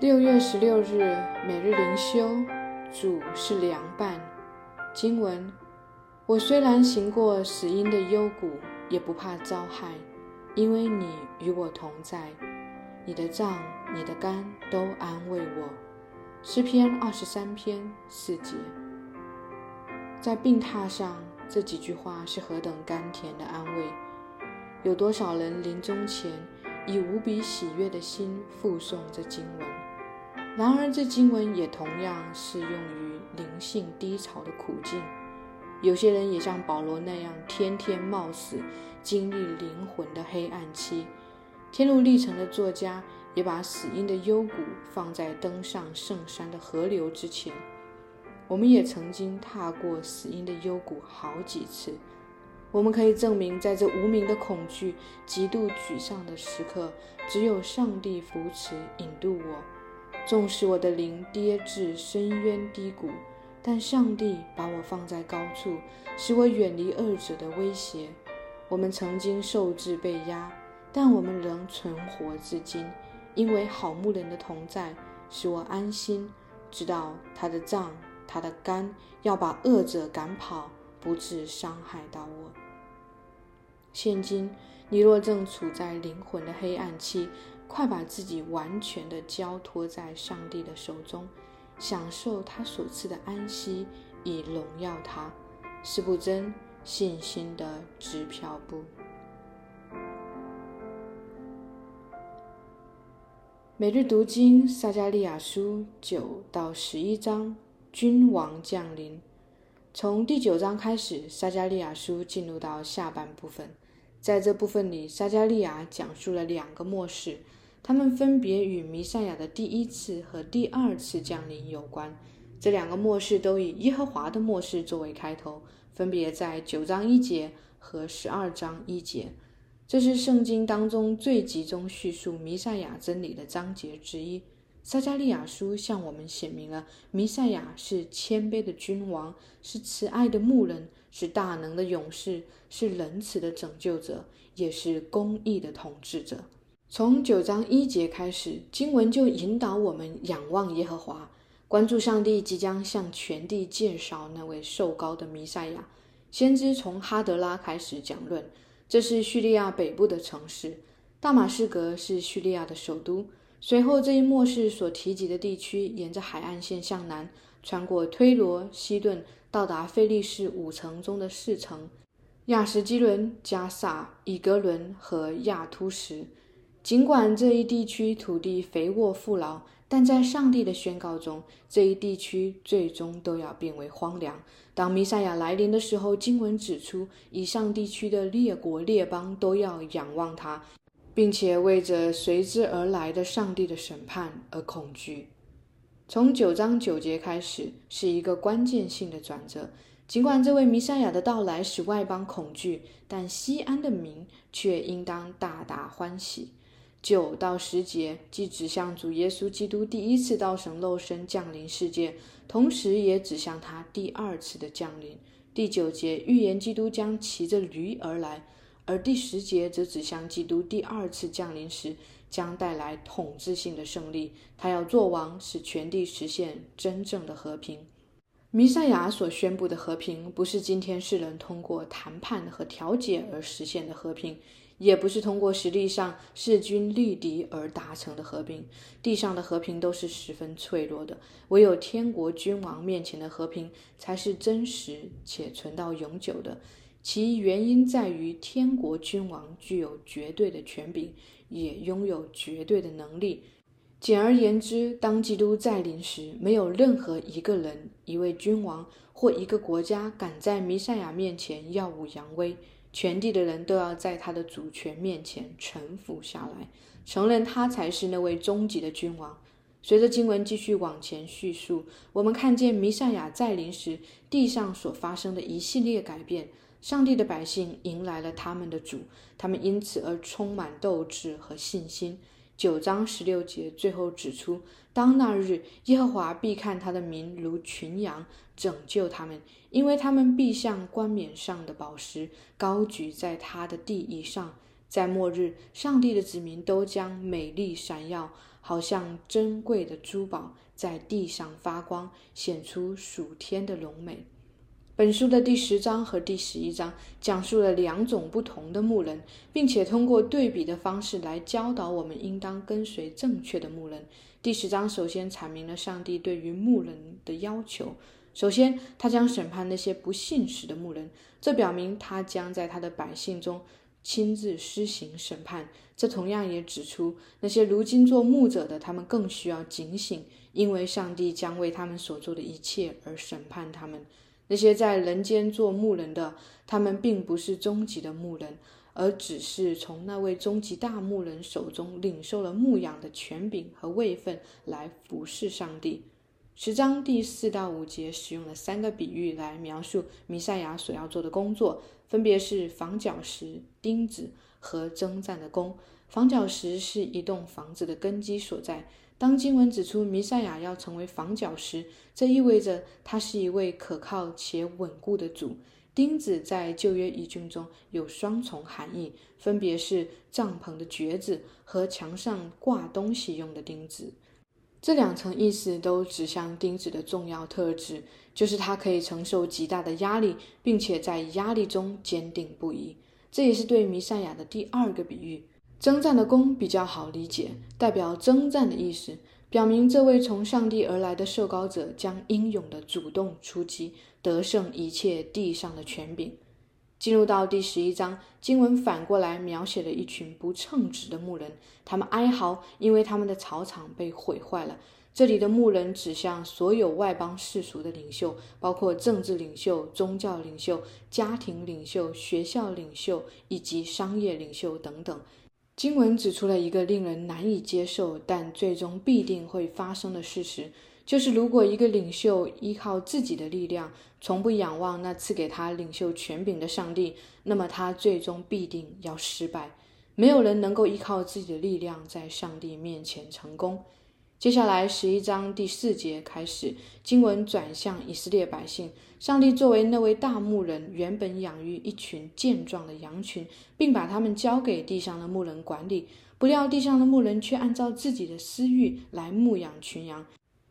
六月十六日每日灵修，主是凉拌。经文：我虽然行过死荫的幽谷，也不怕遭害，因为你与我同在。你的杖、你的肝都安慰我。诗篇二十三篇四节。在病榻上，这几句话是何等甘甜的安慰！有多少人临终前以无比喜悦的心附诵这经文？然而，这经文也同样适用于灵性低潮的苦境。有些人也像保罗那样，天天冒死，经历灵魂的黑暗期。天路历程的作家也把死因的幽谷放在登上圣山的河流之前。我们也曾经踏过死因的幽谷好几次。我们可以证明，在这无名的恐惧、极度沮丧的时刻，只有上帝扶持引渡我。纵使我的灵跌至深渊低谷，但上帝把我放在高处，使我远离恶者的威胁。我们曾经受制被压，但我们仍存活至今，因为好牧人的同在，使我安心，知道他的杖、他的肝要把恶者赶跑，不致伤害到我。现今，你若正处在灵魂的黑暗期，快把自己完全的交托在上帝的手中，享受他所赐的安息，以荣耀他。是不真信心的支票部。每日读经撒加利亚书九到十一章，君王降临。从第九章开始，撒加利亚书进入到下半部分。在这部分里，撒加利亚讲述了两个末世。他们分别与弥赛亚的第一次和第二次降临有关。这两个末世都以耶和华的末世作为开头，分别在九章一节和十二章一节。这是圣经当中最集中叙述弥赛亚真理的章节之一。撒加利亚书向我们显明了弥赛亚是谦卑的君王，是慈爱的牧人，是大能的勇士，是仁慈的拯救者，也是公义的统治者。从九章一节开始，经文就引导我们仰望耶和华，关注上帝即将向全地介绍那位受高的弥赛亚。先知从哈德拉开始讲论，这是叙利亚北部的城市，大马士革是叙利亚的首都。随后，这一末世所提及的地区，沿着海岸线向南，穿过推罗、西顿，到达菲利士五城中的四城：亚什基伦、加萨、以格伦和亚突什。尽管这一地区土地肥沃富饶，但在上帝的宣告中，这一地区最终都要变为荒凉。当弥赛亚来临的时候，经文指出，以上地区的列国列邦都要仰望他，并且为着随之而来的上帝的审判而恐惧。从九章九节开始是一个关键性的转折。尽管这位弥赛亚的到来使外邦恐惧，但西安的民却应当大大欢喜。九到十节既指向主耶稣基督第一次道成肉身降临世界，同时也指向他第二次的降临。第九节预言基督将骑着驴而来，而第十节则指向基督第二次降临时将带来统治性的胜利，他要做王，使全地实现真正的和平。弥赛亚所宣布的和平，不是今天世人通过谈判和调解而实现的和平。也不是通过实力上势均力敌而达成的和平，地上的和平都是十分脆弱的，唯有天国君王面前的和平才是真实且存到永久的。其原因在于天国君王具有绝对的权柄，也拥有绝对的能力。简而言之，当基督再临时，没有任何一个人、一位君王或一个国家敢在弥赛亚面前耀武扬威。全地的人都要在他的主权面前臣服下来，承认他才是那位终极的君王。随着经文继续往前叙述，我们看见弥赛亚再临时，地上所发生的一系列改变。上帝的百姓迎来了他们的主，他们因此而充满斗志和信心。九章十六节最后指出，当那日，耶和华必看他的民如群羊，拯救他们，因为他们必像冠冕上的宝石，高举在他的地以上。在末日，上帝的子民都将美丽闪耀，好像珍贵的珠宝在地上发光，显出属天的荣美。本书的第十章和第十一章讲述了两种不同的牧人，并且通过对比的方式来教导我们应当跟随正确的牧人。第十章首先阐明了上帝对于牧人的要求。首先，他将审判那些不信实的牧人，这表明他将在他的百姓中亲自施行审判。这同样也指出，那些如今做牧者的，他们更需要警醒，因为上帝将为他们所做的一切而审判他们。那些在人间做牧人的，他们并不是终极的牧人，而只是从那位终极大牧人手中领受了牧养的权柄和位分来服侍上帝。十章第四到五节使用了三个比喻来描述弥赛亚所要做的工作，分别是房角石、钉子和征战的弓。房角石是一栋房子的根基所在。当经文指出弥赛亚要成为房角石，这意味着他是一位可靠且稳固的主。钉子在旧约译经中有双重含义，分别是帐篷的橛子和墙上挂东西用的钉子。这两层意思都指向钉子的重要特质，就是它可以承受极大的压力，并且在压力中坚定不移。这也是对弥赛亚的第二个比喻。征战的弓比较好理解，代表征战的意思，表明这位从上帝而来的受膏者将英勇地主动出击，得胜一切地上的权柄。进入到第十一章，经文反过来描写了一群不称职的牧人，他们哀嚎，因为他们的草场被毁坏了。这里的牧人指向所有外邦世俗的领袖，包括政治领袖、宗教领袖、家庭领袖、学校领袖以及商业领袖等等。经文指出了一个令人难以接受，但最终必定会发生的事实，就是如果一个领袖依靠自己的力量，从不仰望那赐给他领袖权柄的上帝，那么他最终必定要失败。没有人能够依靠自己的力量在上帝面前成功。接下来十一章第四节开始，经文转向以色列百姓。上帝作为那位大牧人，原本养育一群健壮的羊群，并把他们交给地上的牧人管理。不料地上的牧人却按照自己的私欲来牧养群羊，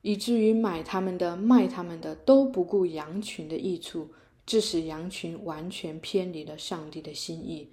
以至于买他们的、卖他们的都不顾羊群的益处，致使羊群完全偏离了上帝的心意。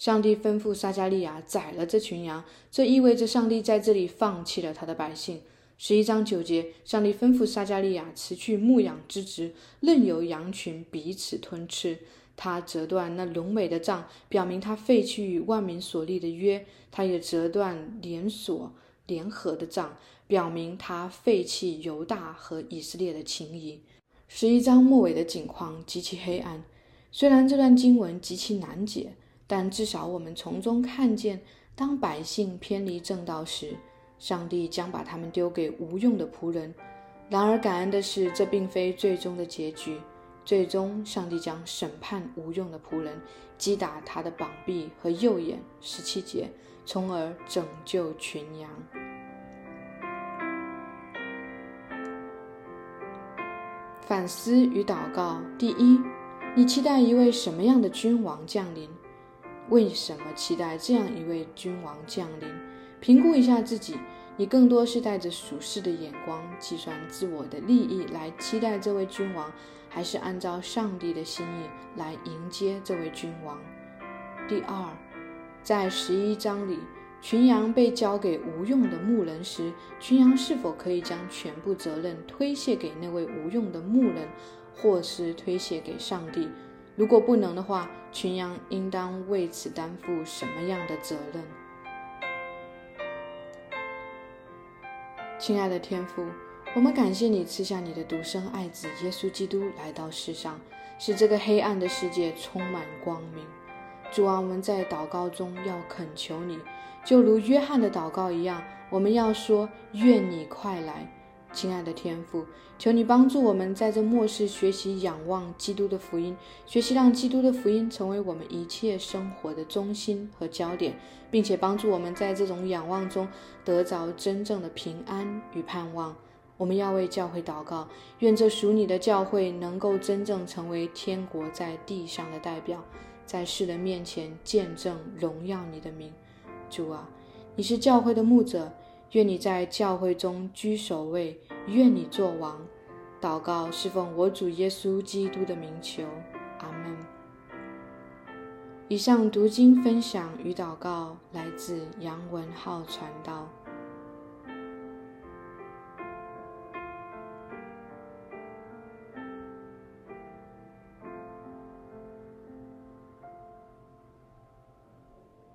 上帝吩咐撒加利亚宰了这群羊，这意味着上帝在这里放弃了他的百姓。十一章九节，上帝吩咐撒加利亚辞去牧养之职，任由羊群彼此吞吃。他折断那荣美的杖，表明他废弃与万民所立的约；他也折断连锁联合的杖，表明他废弃犹大和以色列的情谊。十一章末尾的景况极其黑暗，虽然这段经文极其难解。但至少我们从中看见，当百姓偏离正道时，上帝将把他们丢给无用的仆人。然而，感恩的是，这并非最终的结局。最终，上帝将审判无用的仆人，击打他的膀臂和右眼（十七节），从而拯救群羊。反思与祷告：第一，你期待一位什么样的君王降临？为什么期待这样一位君王降临？评估一下自己，你更多是带着属世的眼光，计算自我的利益来期待这位君王，还是按照上帝的心意来迎接这位君王？第二，在十一章里，群羊被交给无用的牧人时，群羊是否可以将全部责任推卸给那位无用的牧人，或是推卸给上帝？如果不能的话，群羊应当为此担负什么样的责任？亲爱的天父，我们感谢你赐下你的独生爱子耶稣基督来到世上，使这个黑暗的世界充满光明。主啊，我们在祷告中要恳求你，就如约翰的祷告一样，我们要说：愿你快来。亲爱的天父，求你帮助我们在这末世学习仰望基督的福音，学习让基督的福音成为我们一切生活的中心和焦点，并且帮助我们在这种仰望中得着真正的平安与盼望。我们要为教会祷告，愿这属你的教会能够真正成为天国在地上的代表，在世人面前见证荣耀你的名。主啊，你是教会的牧者。愿你在教会中居首位，愿你做王。祷告侍奉我主耶稣基督的名求，阿门。以上读经分享与祷告来自杨文浩传道。